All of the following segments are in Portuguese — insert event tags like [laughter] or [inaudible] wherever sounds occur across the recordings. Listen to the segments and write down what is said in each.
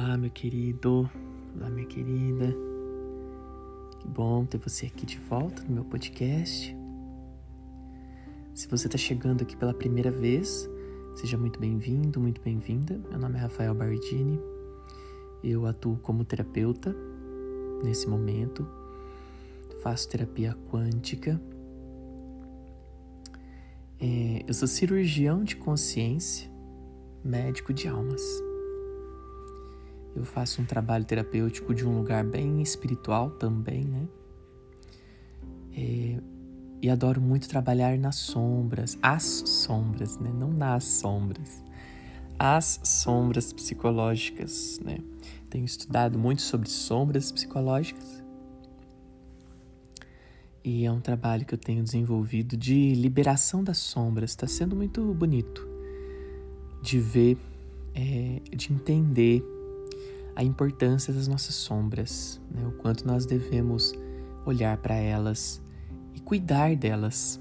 Olá, meu querido. Olá, minha querida. Que bom ter você aqui de volta no meu podcast. Se você está chegando aqui pela primeira vez, seja muito bem-vindo, muito bem-vinda. Meu nome é Rafael Bardini. Eu atuo como terapeuta nesse momento. Faço terapia quântica. É, eu sou cirurgião de consciência, médico de almas. Eu faço um trabalho terapêutico de um lugar bem espiritual também, né? É, e adoro muito trabalhar nas sombras, as sombras, né? Não nas sombras, as sombras psicológicas, né? Tenho estudado muito sobre sombras psicológicas e é um trabalho que eu tenho desenvolvido de liberação das sombras. Está sendo muito bonito de ver, é, de entender a importância das nossas sombras, né? o quanto nós devemos olhar para elas e cuidar delas.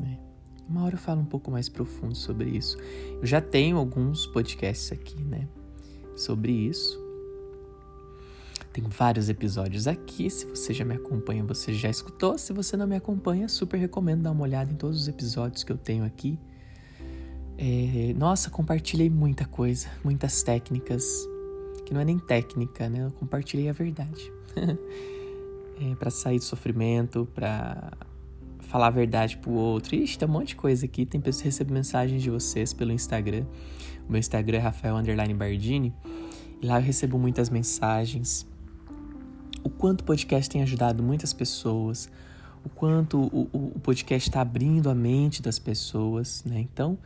Né? Uma hora eu falo um pouco mais profundo sobre isso. Eu já tenho alguns podcasts aqui, né, sobre isso. Tem vários episódios aqui. Se você já me acompanha, você já escutou. Se você não me acompanha, super recomendo dar uma olhada em todos os episódios que eu tenho aqui. É, nossa, compartilhei muita coisa, muitas técnicas, que não é nem técnica, né? Eu compartilhei a verdade. [laughs] é, para sair do sofrimento, para falar a verdade pro outro. Ixi, tem um monte de coisa aqui. Tem pessoas que recebem mensagens de vocês pelo Instagram. O meu Instagram é Rafael Bardini. E lá eu recebo muitas mensagens. O quanto o podcast tem ajudado muitas pessoas. O quanto o, o, o podcast está abrindo a mente das pessoas, né? Então,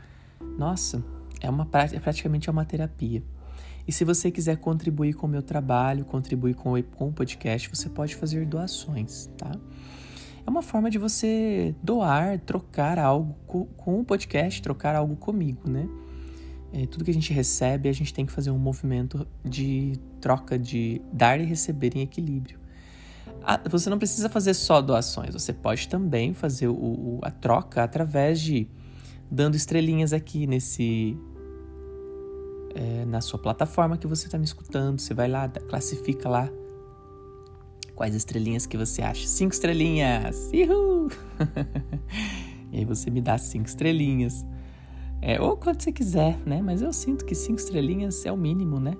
nossa, é uma é praticamente é uma terapia. E se você quiser contribuir com o meu trabalho, contribuir com, o podcast, você pode fazer doações, tá? É uma forma de você doar, trocar algo com, o podcast, trocar algo comigo, né? É, tudo que a gente recebe, a gente tem que fazer um movimento de troca, de dar e receber em equilíbrio. você não precisa fazer só doações, você pode também fazer o, a troca através de dando estrelinhas aqui nesse é, na sua plataforma que você está me escutando. Você vai lá, classifica lá quais estrelinhas que você acha. Cinco estrelinhas! Uhul! [laughs] e aí você me dá cinco estrelinhas. É, ou quanto você quiser, né? Mas eu sinto que cinco estrelinhas é o mínimo, né?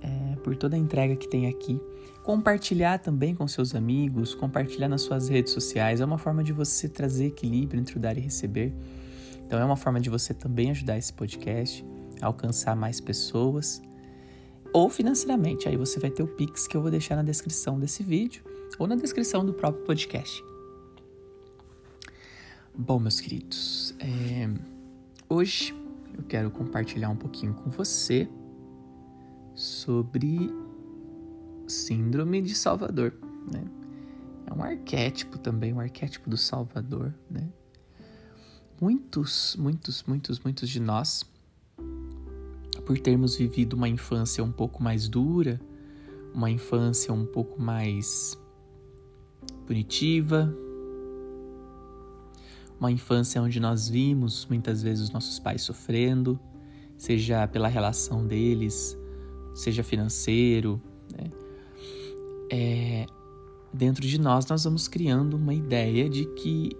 É, por toda a entrega que tem aqui. Compartilhar também com seus amigos, compartilhar nas suas redes sociais é uma forma de você trazer equilíbrio entre o dar e receber. Então é uma forma de você também ajudar esse podcast alcançar mais pessoas ou financeiramente. Aí você vai ter o Pix que eu vou deixar na descrição desse vídeo ou na descrição do próprio podcast. Bom, meus queridos, é... hoje eu quero compartilhar um pouquinho com você sobre Síndrome de Salvador, né? É um arquétipo também, um arquétipo do Salvador, né? Muitos, muitos, muitos, muitos de nós por termos vivido uma infância um pouco mais dura, uma infância um pouco mais punitiva, uma infância onde nós vimos muitas vezes os nossos pais sofrendo, seja pela relação deles, seja financeiro, né? é, dentro de nós nós vamos criando uma ideia de que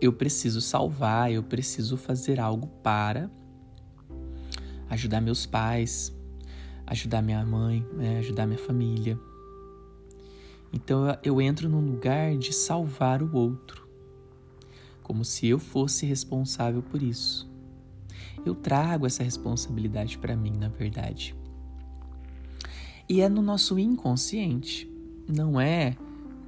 eu preciso salvar, eu preciso fazer algo para ajudar meus pais, ajudar minha mãe, né, ajudar minha família. Então eu, entro num lugar de salvar o outro, como se eu fosse responsável por isso. Eu trago essa responsabilidade para mim, na verdade. E é no nosso inconsciente, não é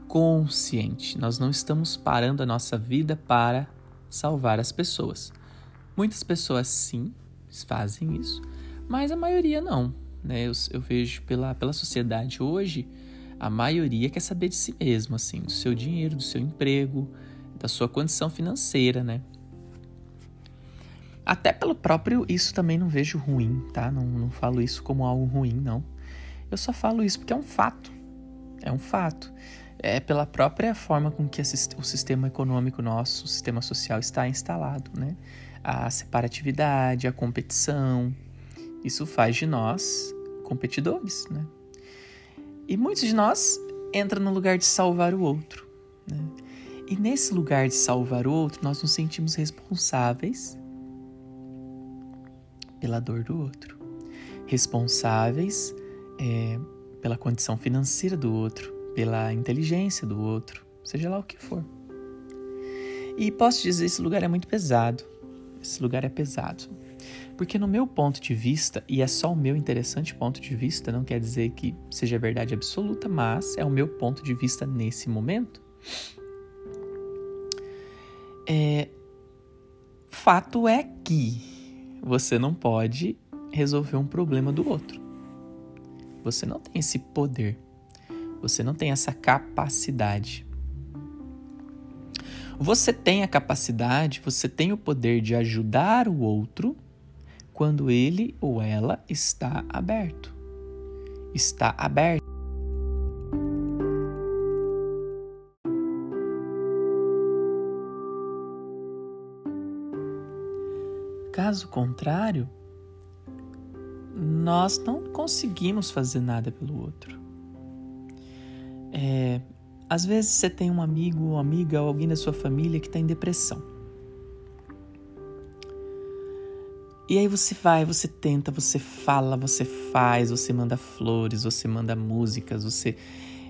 consciente. Nós não estamos parando a nossa vida para salvar as pessoas. Muitas pessoas sim, fazem isso, mas a maioria não. Né? Eu, eu vejo pela, pela sociedade hoje, a maioria quer saber de si mesmo, assim, do seu dinheiro, do seu emprego, da sua condição financeira, né? Até pelo próprio, isso também não vejo ruim, tá? Não, não falo isso como algo ruim, não. Eu só falo isso porque é um fato. É um fato. É pela própria forma com que o sistema econômico nosso, o sistema social está instalado, né? A separatividade, a competição. Isso faz de nós competidores, né? E muitos de nós entram no lugar de salvar o outro, né? E nesse lugar de salvar o outro, nós nos sentimos responsáveis pela dor do outro, responsáveis é, pela condição financeira do outro, pela inteligência do outro, seja lá o que for. E posso dizer, esse lugar é muito pesado. Esse lugar é pesado. Porque no meu ponto de vista, e é só o meu interessante ponto de vista, não quer dizer que seja verdade absoluta, mas é o meu ponto de vista nesse momento. É, fato é que você não pode resolver um problema do outro. Você não tem esse poder. Você não tem essa capacidade. Você tem a capacidade, você tem o poder de ajudar o outro quando ele ou ela está aberto. Está aberto. Caso contrário, nós não conseguimos fazer nada pelo outro. É, às vezes você tem um amigo ou amiga ou alguém da sua família que está em depressão. E aí você vai, você tenta, você fala, você faz, você manda flores, você manda músicas, você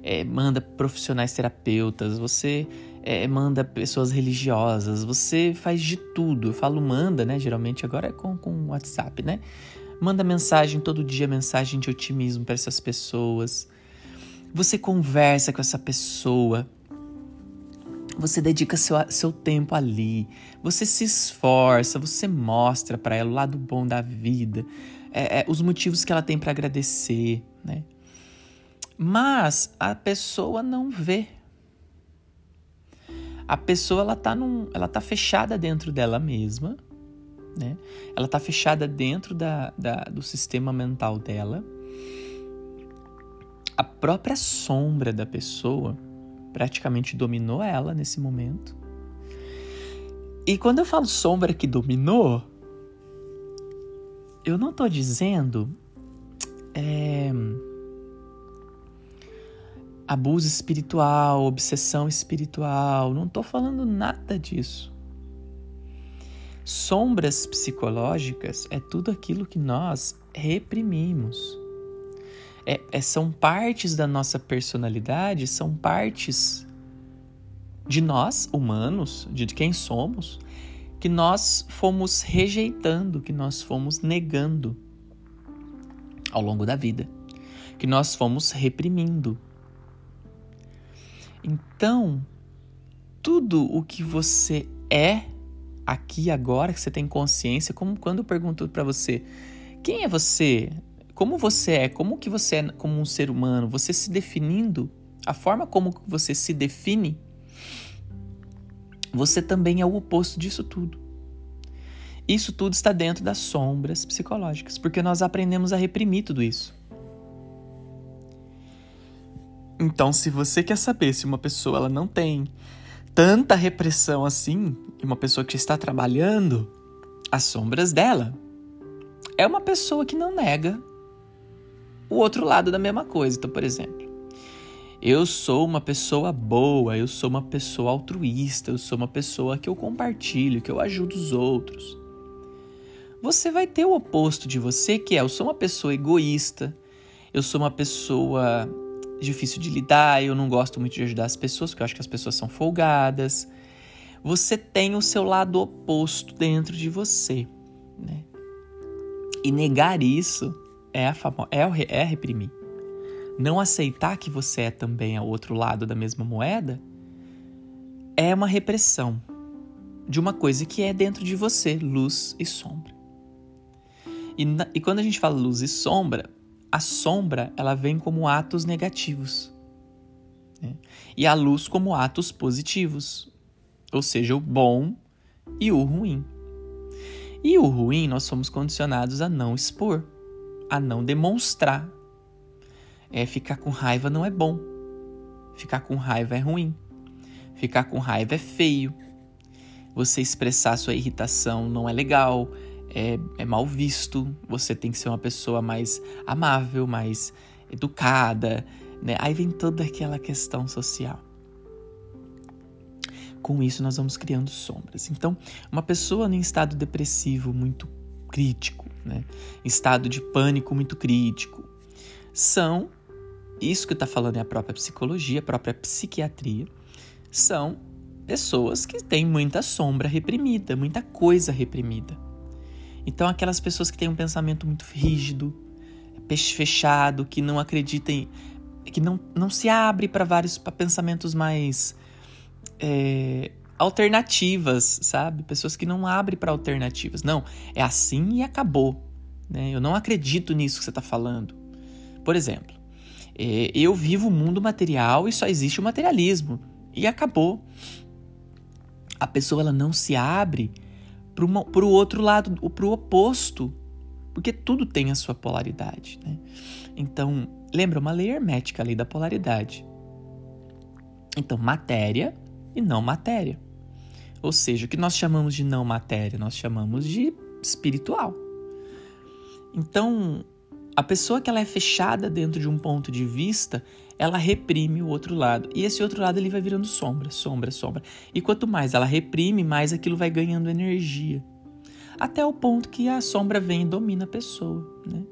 é, manda profissionais terapeutas, você é, manda pessoas religiosas, você faz de tudo. Eu falo manda, né? Geralmente agora é com, com WhatsApp, né? Manda mensagem todo dia, mensagem de otimismo para essas pessoas. Você conversa com essa pessoa. Você dedica seu, seu tempo ali. Você se esforça, você mostra para ela o lado bom da vida, é, é, os motivos que ela tem para agradecer, né? Mas a pessoa não vê. A pessoa ela tá, num, ela tá fechada dentro dela mesma, né? Ela tá fechada dentro da, da, do sistema mental dela a própria sombra da pessoa praticamente dominou ela nesse momento. E quando eu falo sombra que dominou, eu não estou dizendo é, abuso espiritual, obsessão espiritual, não estou falando nada disso. Sombras psicológicas é tudo aquilo que nós reprimimos é, é, são partes da nossa personalidade, são partes de nós, humanos, de quem somos, que nós fomos rejeitando, que nós fomos negando ao longo da vida, que nós fomos reprimindo. Então, tudo o que você é aqui agora, que você tem consciência, como quando eu pergunto para você, quem é você? Como você é, como que você é como um ser humano, você se definindo, a forma como você se define, você também é o oposto disso tudo. Isso tudo está dentro das sombras psicológicas, porque nós aprendemos a reprimir tudo isso. Então, se você quer saber se uma pessoa ela não tem tanta repressão assim, e uma pessoa que está trabalhando as sombras dela, é uma pessoa que não nega o outro lado da mesma coisa. Então, por exemplo, eu sou uma pessoa boa, eu sou uma pessoa altruísta, eu sou uma pessoa que eu compartilho, que eu ajudo os outros. Você vai ter o oposto de você, que é eu sou uma pessoa egoísta, eu sou uma pessoa difícil de lidar, eu não gosto muito de ajudar as pessoas, porque eu acho que as pessoas são folgadas. Você tem o seu lado oposto dentro de você, né? E negar isso é, a famo é, é reprimir. Não aceitar que você é também ao outro lado da mesma moeda é uma repressão de uma coisa que é dentro de você, luz e sombra. E, na, e quando a gente fala luz e sombra, a sombra ela vem como atos negativos né? e a luz como atos positivos, ou seja, o bom e o ruim. E o ruim nós somos condicionados a não expor a não demonstrar. É ficar com raiva não é bom. Ficar com raiva é ruim. Ficar com raiva é feio. Você expressar sua irritação não é legal. é, é mal visto, você tem que ser uma pessoa mais amável, mais educada, né? Aí vem toda aquela questão social. Com isso, nós vamos criando sombras. Então, uma pessoa em estado depressivo muito crítico, né? estado de pânico muito crítico, são, isso que está falando é a própria psicologia, a própria psiquiatria, são pessoas que têm muita sombra reprimida, muita coisa reprimida. Então, aquelas pessoas que têm um pensamento muito rígido, fechado, que não acreditem, que não, não se abre para vários pra pensamentos mais é, alternativas, sabe? Pessoas que não abrem para alternativas. Não, é assim e acabou. Né? Eu não acredito nisso que você está falando. Por exemplo, é, eu vivo o mundo material e só existe o materialismo. E acabou. A pessoa ela não se abre para o outro lado, para o oposto, porque tudo tem a sua polaridade. Né? Então, lembra uma lei hermética, a lei da polaridade. Então, matéria e não matéria. Ou seja, o que nós chamamos de não matéria, nós chamamos de espiritual. Então, a pessoa que ela é fechada dentro de um ponto de vista, ela reprime o outro lado. E esse outro lado ele vai virando sombra, sombra, sombra. E quanto mais ela reprime, mais aquilo vai ganhando energia. Até o ponto que a sombra vem e domina a pessoa, né?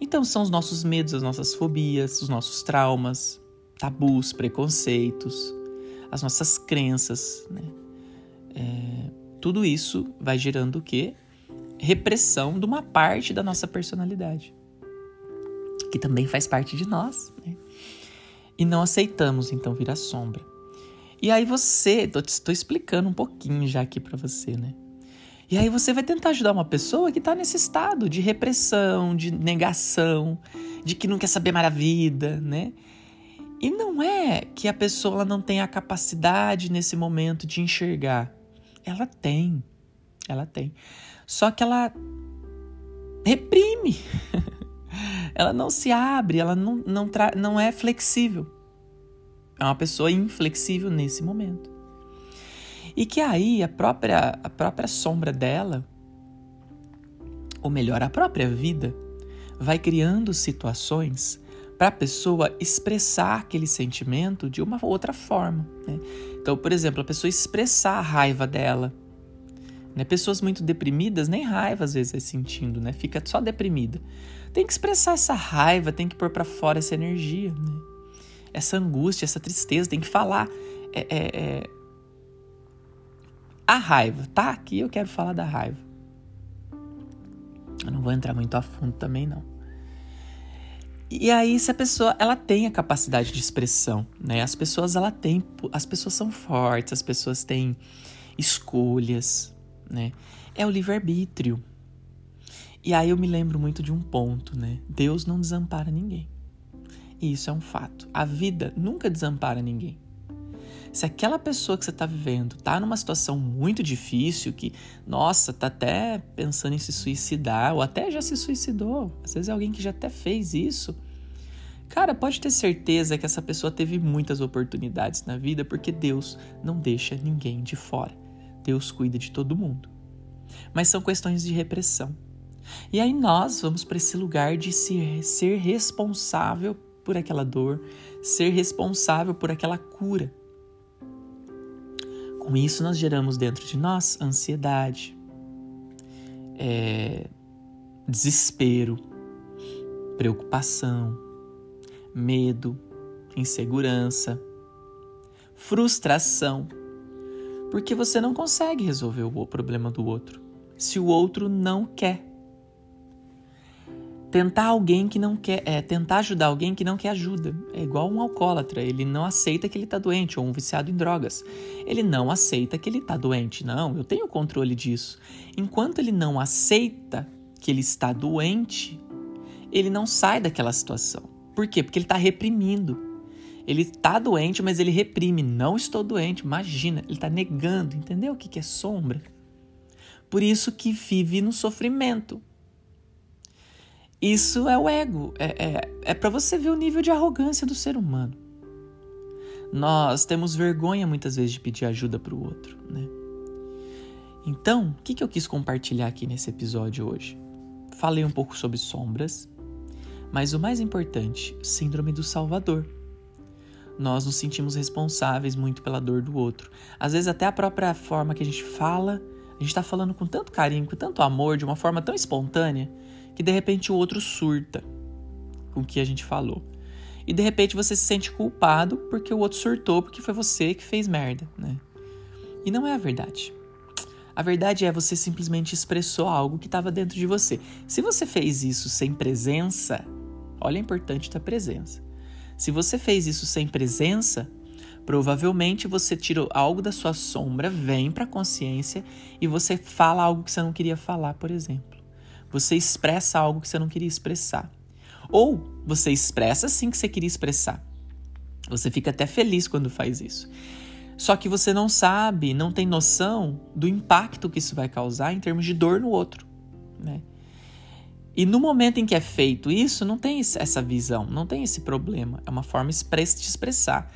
Então são os nossos medos, as nossas fobias, os nossos traumas, tabus, preconceitos, as nossas crenças, né? É, tudo isso vai gerando o quê? Repressão de uma parte da nossa personalidade, que também faz parte de nós, né? e não aceitamos então vir sombra. E aí você, estou explicando um pouquinho já aqui para você, né? E aí você vai tentar ajudar uma pessoa que está nesse estado de repressão, de negação, de que não quer saber mais a vida, né? E não é que a pessoa não tem a capacidade nesse momento de enxergar. Ela tem. Ela tem. Só que ela reprime. [laughs] ela não se abre, ela não, não, não é flexível. É uma pessoa inflexível nesse momento. E que aí a própria, a própria sombra dela, ou melhor, a própria vida, vai criando situações para a pessoa expressar aquele sentimento de uma outra forma. Né? Então, por exemplo, a pessoa expressar a raiva dela. Né? Pessoas muito deprimidas, nem raiva às vezes é sentindo, né? fica só deprimida tem que expressar essa raiva, tem que pôr para fora essa energia, né? essa angústia, essa tristeza, tem que falar. É, é, é... A raiva, tá? Aqui eu quero falar da raiva. Eu não vou entrar muito a fundo também, não. E aí, se a pessoa ela tem a capacidade de expressão, né? As pessoas ela tem, as pessoas são fortes, as pessoas têm escolhas, né? É o livre arbítrio. E aí eu me lembro muito de um ponto, né? Deus não desampara ninguém. E isso é um fato. A vida nunca desampara ninguém. Se aquela pessoa que você está vivendo está numa situação muito difícil, que, nossa, tá até pensando em se suicidar, ou até já se suicidou, às vezes é alguém que já até fez isso. Cara, pode ter certeza que essa pessoa teve muitas oportunidades na vida, porque Deus não deixa ninguém de fora. Deus cuida de todo mundo. Mas são questões de repressão. E aí nós vamos para esse lugar de ser, ser responsável por aquela dor, ser responsável por aquela cura. Com isso, nós geramos dentro de nós ansiedade, é, desespero, preocupação, medo, insegurança, frustração, porque você não consegue resolver o problema do outro se o outro não quer tentar alguém que não quer, é, tentar ajudar alguém que não quer ajuda. É igual um alcoólatra, ele não aceita que ele está doente, ou um viciado em drogas. Ele não aceita que ele está doente. Não, eu tenho controle disso. Enquanto ele não aceita que ele está doente, ele não sai daquela situação. Por quê? Porque ele está reprimindo. Ele está doente, mas ele reprime. Não estou doente, imagina. Ele está negando, entendeu o que é sombra? Por isso que vive no sofrimento. Isso é o ego. É, é, é para você ver o nível de arrogância do ser humano. Nós temos vergonha muitas vezes de pedir ajuda para o outro, né? Então, o que, que eu quis compartilhar aqui nesse episódio hoje? Falei um pouco sobre sombras, mas o mais importante, síndrome do Salvador. Nós nos sentimos responsáveis muito pela dor do outro. Às vezes, até a própria forma que a gente fala, a gente está falando com tanto carinho, com tanto amor, de uma forma tão espontânea, que de repente o outro surta com o que a gente falou. E de repente você se sente culpado porque o outro surtou, porque foi você que fez merda, né? E não é a verdade. A verdade é você simplesmente expressou algo que estava dentro de você. Se você fez isso sem presença, olha a importante da presença. Se você fez isso sem presença, provavelmente você tirou algo da sua sombra, vem para a consciência e você fala algo que você não queria falar, por exemplo. Você expressa algo que você não queria expressar. Ou você expressa sim que você queria expressar. Você fica até feliz quando faz isso. Só que você não sabe, não tem noção do impacto que isso vai causar em termos de dor no outro, né? E no momento em que é feito isso, não tem essa visão, não tem esse problema. É uma forma de expressar.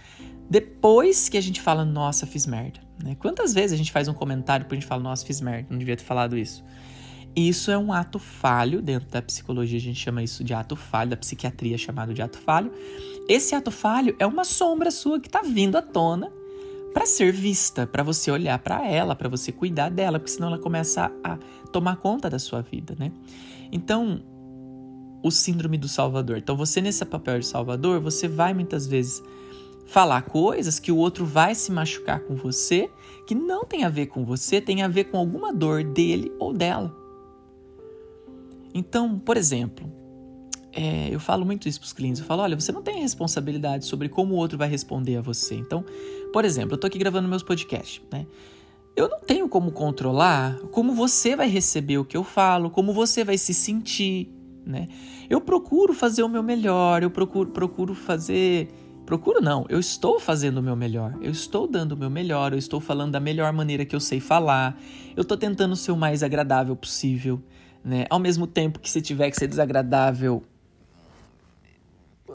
Depois que a gente fala, nossa, fiz merda. Né? Quantas vezes a gente faz um comentário e a gente fala, nossa, fiz merda, não devia ter falado isso. Isso é um ato falho, dentro da psicologia a gente chama isso de ato falho, da psiquiatria é chamado de ato falho. Esse ato falho é uma sombra sua que está vindo à tona para ser vista, para você olhar para ela, para você cuidar dela, porque senão ela começa a, tomar conta da sua vida, né? Então, o síndrome do salvador. Então, você nesse papel de salvador, você vai muitas vezes falar coisas que o outro vai se machucar com você, que não tem a ver com você, tem a ver com alguma dor dele ou dela. Então, por exemplo, é, eu falo muito isso para os clientes. Eu falo, olha, você não tem responsabilidade sobre como o outro vai responder a você. Então, por exemplo, eu estou aqui gravando meus podcasts, né? Eu não tenho como controlar como você vai receber o que eu falo, como você vai se sentir, né? Eu procuro fazer o meu melhor, eu procuro, procuro fazer. Procuro não, eu estou fazendo o meu melhor, eu estou dando o meu melhor, eu estou falando da melhor maneira que eu sei falar, eu estou tentando ser o mais agradável possível, né? Ao mesmo tempo que se tiver que ser desagradável,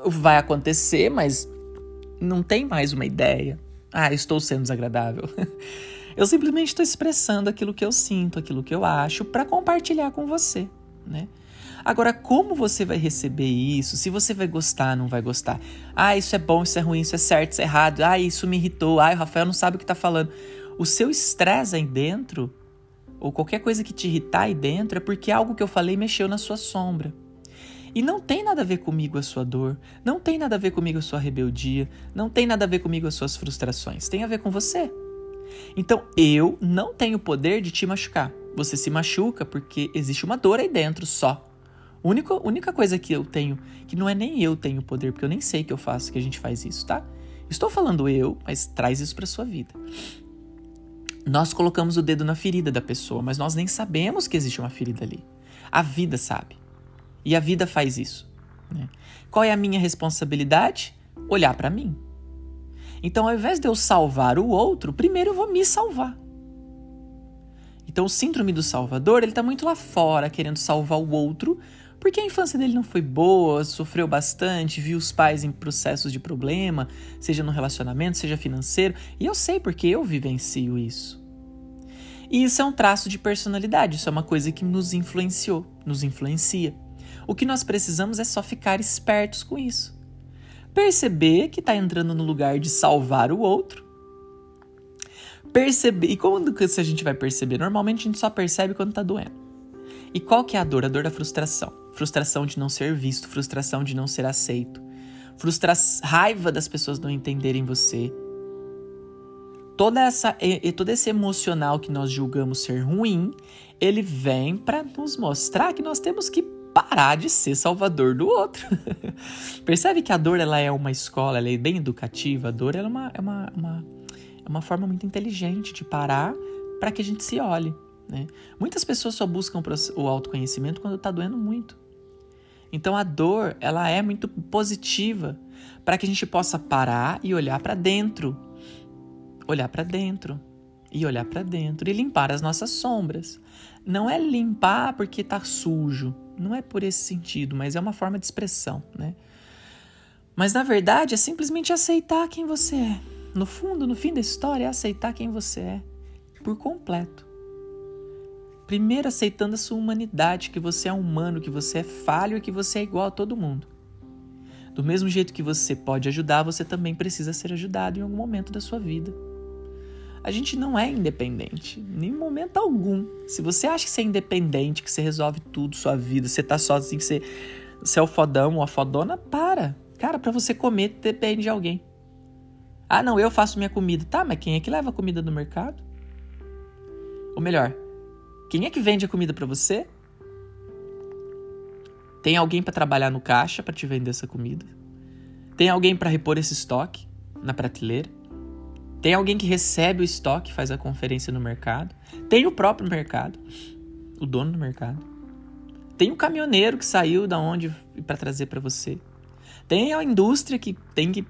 vai acontecer, mas não tem mais uma ideia. Ah, estou sendo desagradável. [laughs] Eu simplesmente estou expressando aquilo que eu sinto, aquilo que eu acho, para compartilhar com você, né? Agora, como você vai receber isso? Se você vai gostar, não vai gostar? Ah, isso é bom, isso é ruim, isso é certo, isso é errado. Ah, isso me irritou. Ah, o Rafael não sabe o que está falando. O seu estresse aí dentro, ou qualquer coisa que te irritar aí dentro, é porque algo que eu falei mexeu na sua sombra. E não tem nada a ver comigo a sua dor, não tem nada a ver comigo a sua rebeldia, não tem nada a ver comigo as suas frustrações, tem a ver com você. Então eu não tenho poder de te machucar. Você se machuca porque existe uma dor aí dentro só. A única, única coisa que eu tenho, que não é nem eu tenho poder, porque eu nem sei que eu faço, que a gente faz isso, tá? Estou falando eu, mas traz isso para sua vida. Nós colocamos o dedo na ferida da pessoa, mas nós nem sabemos que existe uma ferida ali. A vida sabe. E a vida faz isso. Né? Qual é a minha responsabilidade? Olhar para mim. Então, ao invés de eu salvar o outro, primeiro eu vou me salvar. Então, o síndrome do salvador, ele está muito lá fora, querendo salvar o outro, porque a infância dele não foi boa, sofreu bastante, viu os pais em processos de problema, seja no relacionamento, seja financeiro, e eu sei porque eu vivencio isso. E isso é um traço de personalidade, isso é uma coisa que nos influenciou, nos influencia. O que nós precisamos é só ficar espertos com isso. Perceber que está entrando no lugar de salvar o outro. Perceber. E como que a gente vai perceber? Normalmente a gente só percebe quando está doendo. E qual que é a dor? A dor da frustração. Frustração de não ser visto, frustração de não ser aceito, frustra raiva das pessoas não entenderem você. Toda essa, e, todo esse emocional que nós julgamos ser ruim, ele vem para nos mostrar que nós temos que parar de ser salvador do outro. [laughs] Percebe que a dor ela é uma escola, ela é bem educativa. A dor ela é, uma, é, uma, uma, é uma forma muito inteligente de parar para que a gente se olhe. Né? Muitas pessoas só buscam o autoconhecimento quando está doendo muito. Então a dor ela é muito positiva para que a gente possa parar e olhar para dentro, olhar para dentro e olhar para dentro e limpar as nossas sombras. Não é limpar porque está sujo, não é por esse sentido, mas é uma forma de expressão, né? Mas na verdade é simplesmente aceitar quem você é. No fundo, no fim da história, é aceitar quem você é por completo. Primeiro aceitando a sua humanidade, que você é humano, que você é falho e que você é igual a todo mundo. Do mesmo jeito que você pode ajudar, você também precisa ser ajudado em algum momento da sua vida. A gente não é independente, em momento algum. Se você acha que você é independente, que você resolve tudo, sua vida, você tá sozinho, que você, você é o fodão ou a fodona, para. Cara, para você comer depende de alguém. Ah, não, eu faço minha comida. Tá, mas quem é que leva a comida do mercado? Ou melhor, quem é que vende a comida para você? Tem alguém para trabalhar no caixa para te vender essa comida? Tem alguém para repor esse estoque na prateleira? Tem alguém que recebe o estoque, faz a conferência no mercado? Tem o próprio mercado, o dono do mercado. Tem o caminhoneiro que saiu da onde para trazer para você. Tem a indústria que tem que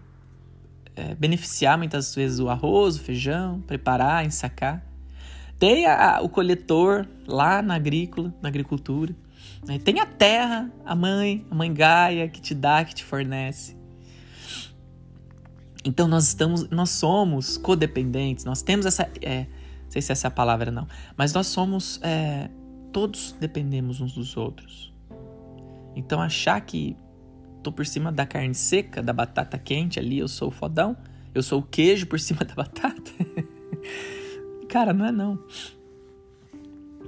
é, beneficiar muitas vezes o arroz, o feijão, preparar, ensacar. Tem a, o coletor lá na agrícola, na agricultura. Né? Tem a terra, a mãe, a mãe Gaia que te dá, que te fornece. Então nós estamos, nós somos codependentes, nós temos essa, é, não sei se essa é a palavra não, mas nós somos, é, todos dependemos uns dos outros. Então achar que tô por cima da carne seca, da batata quente ali, eu sou o fodão, eu sou o queijo por cima da [laughs] batata. Cara, não é não.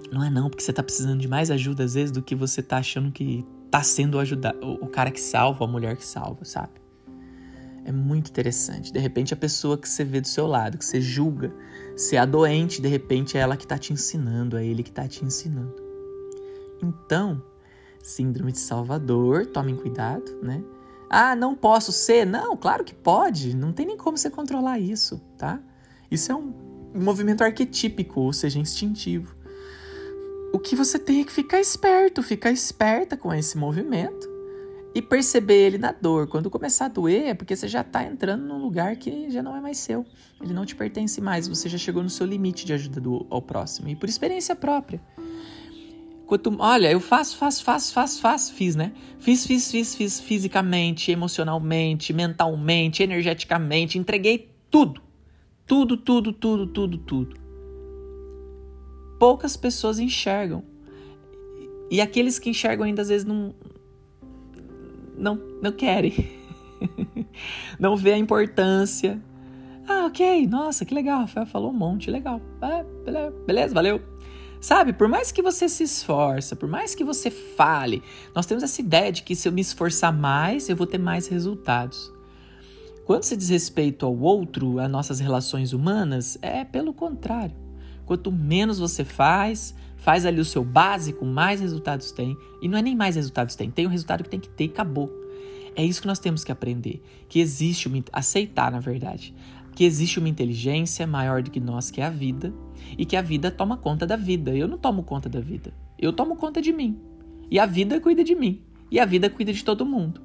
Não é não, porque você tá precisando de mais ajuda às vezes do que você tá achando que tá sendo ajudado, o, cara que salva, a mulher que salva, sabe? É muito interessante. De repente, a pessoa que você vê do seu lado, que você julga ser a doente, de repente é ela que está te ensinando, é ele que está te ensinando. Então, síndrome de Salvador, tomem cuidado, né? Ah, não posso ser? Não, claro que pode. Não tem nem como você controlar isso, tá? Isso é um movimento arquetípico, ou seja, instintivo. O que você tem é que ficar esperto, ficar esperta com esse movimento e perceber ele na dor. Quando começar a doer, é porque você já está entrando num lugar que já não é mais seu. Ele não te pertence mais, você já chegou no seu limite de ajuda do, ao próximo. E por experiência própria. Quanto, olha, eu faço, faço, faço, faço, faço, fiz, né? Fiz, fiz, fiz, fiz fisicamente, emocionalmente, mentalmente, energeticamente, entreguei tudo. Tudo, tudo, tudo, tudo, tudo. Poucas pessoas enxergam. E aqueles que enxergam ainda às vezes não, não, não querem. [laughs] não vê a importância. Ah, ok, nossa, que legal, Rafael falou um monte, legal. Ah, beleza, valeu. Sabe, por mais que você se esforça, por mais que você fale, nós temos essa ideia de que se eu me esforçar mais, eu vou ter mais resultados. Quando se diz respeito ao outro, a nossas relações humanas, é pelo contrário. Quanto menos você faz, faz ali o seu básico, mais resultados tem. E não é nem mais resultados tem, tem o resultado que tem que ter e acabou. É isso que nós temos que aprender, que existe uma aceitar, na verdade, que existe uma inteligência maior do que nós, que é a vida, e que a vida toma conta da vida. Eu não tomo conta da vida. Eu tomo conta de mim. E a vida cuida de mim. E a vida cuida de todo mundo.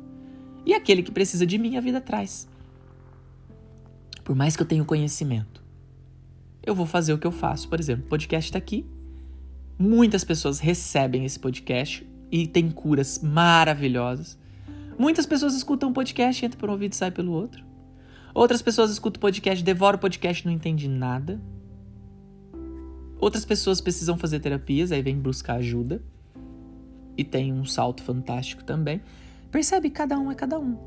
E aquele que precisa de mim, a vida traz. Por mais que eu tenha conhecimento, eu vou fazer o que eu faço. Por exemplo, o podcast está aqui. Muitas pessoas recebem esse podcast e tem curas maravilhosas. Muitas pessoas escutam um podcast, entra por um ouvido e sai pelo outro. Outras pessoas escutam o podcast, devoram o podcast não entendem nada. Outras pessoas precisam fazer terapias, aí vem buscar ajuda. E tem um salto fantástico também. Percebe? Cada um é cada um.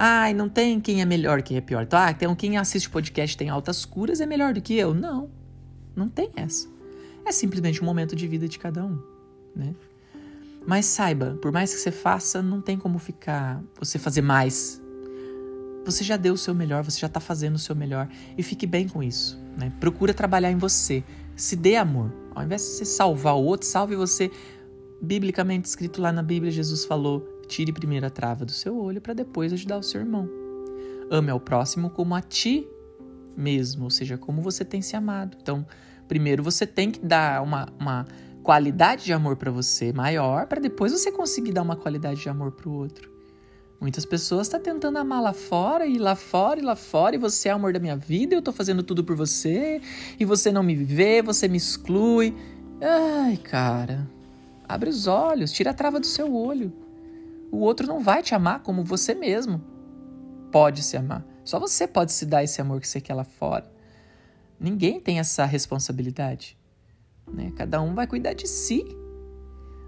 Ai, não tem quem é melhor, quem é pior. Então, ah, quem assiste podcast tem altas curas é melhor do que eu. Não, não tem essa. É simplesmente um momento de vida de cada um, né? Mas saiba, por mais que você faça, não tem como ficar você fazer mais. Você já deu o seu melhor, você já está fazendo o seu melhor e fique bem com isso, né? Procura trabalhar em você, se dê amor. Ao invés de você salvar o outro, salve você. Biblicamente escrito lá na Bíblia, Jesus falou: Tire primeiro a trava do seu olho para depois ajudar o seu irmão. Ame ao próximo como a ti mesmo, ou seja, como você tem se amado. Então, primeiro você tem que dar uma, uma qualidade de amor para você maior, para depois você conseguir dar uma qualidade de amor para o outro. Muitas pessoas estão tá tentando amar lá fora, e lá fora, e lá fora, e você é o amor da minha vida, eu tô fazendo tudo por você, e você não me vê, você me exclui. Ai, cara, abre os olhos, tira a trava do seu olho. O outro não vai te amar como você mesmo pode se amar. Só você pode se dar esse amor que você quer lá fora. Ninguém tem essa responsabilidade. né? Cada um vai cuidar de si.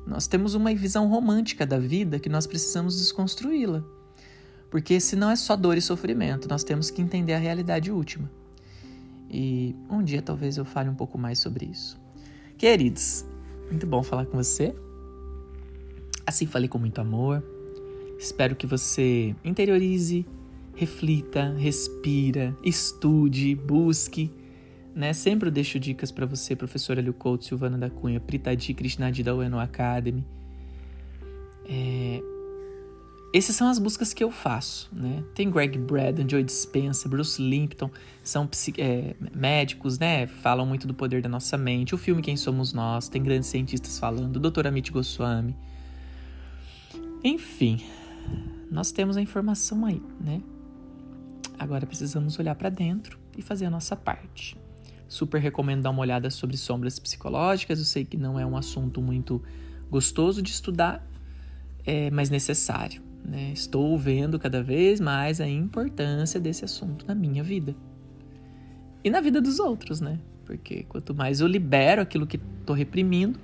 Nós temos uma visão romântica da vida que nós precisamos desconstruí-la. Porque se não é só dor e sofrimento, nós temos que entender a realidade última. E um dia talvez eu fale um pouco mais sobre isso. Queridos, muito bom falar com você. Assim falei com muito amor. Espero que você interiorize, reflita, respira, estude, busque. Né? Sempre eu deixo dicas para você, professora Liu Couto, Silvana da Cunha, Pritadi Krishnadi da Ueno Academy. É... Essas são as buscas que eu faço, né? Tem Greg Braden, Joe Dispenza, Bruce Limpton, são é, médicos, né? Falam muito do poder da nossa mente. O filme Quem Somos Nós, tem grandes cientistas falando, Dr. Amit Goswami. Enfim, nós temos a informação aí, né? Agora precisamos olhar para dentro e fazer a nossa parte. Super recomendo dar uma olhada sobre sombras psicológicas. Eu sei que não é um assunto muito gostoso de estudar, é, mas necessário. Né? Estou vendo cada vez mais a importância desse assunto na minha vida e na vida dos outros, né? Porque quanto mais eu libero aquilo que estou reprimindo,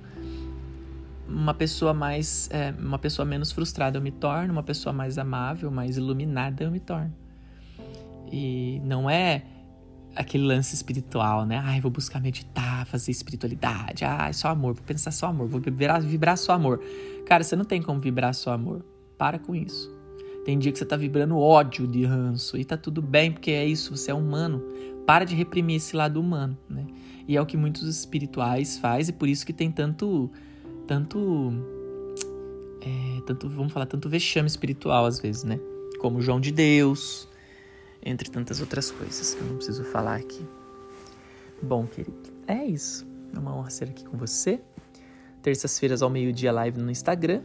uma pessoa mais, é, uma pessoa menos frustrada eu me torno, uma pessoa mais amável, mais iluminada eu me torno. E não é aquele lance espiritual, né? Ai, vou buscar meditar, fazer espiritualidade. Ai, só amor, vou pensar só amor, vou vibrar, vibrar só amor. Cara, você não tem como vibrar só amor. Para com isso. Tem dia que você tá vibrando ódio de ranço e tá tudo bem, porque é isso, você é humano. Para de reprimir esse lado humano, né? E é o que muitos espirituais faz e por isso que tem tanto tanto é, tanto, vamos falar, tanto vexame espiritual às vezes, né? Como João de Deus, entre tantas outras coisas que eu não preciso falar aqui. Bom, querido, é isso. É uma honra ser aqui com você. Terças-feiras ao meio-dia, live no Instagram.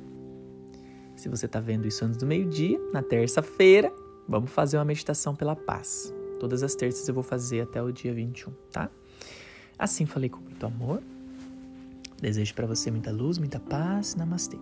Se você está vendo isso antes do meio-dia, na terça-feira, vamos fazer uma meditação pela paz. Todas as terças eu vou fazer até o dia 21, tá? Assim falei com muito amor. Desejo para você muita luz, muita paz. Namastê.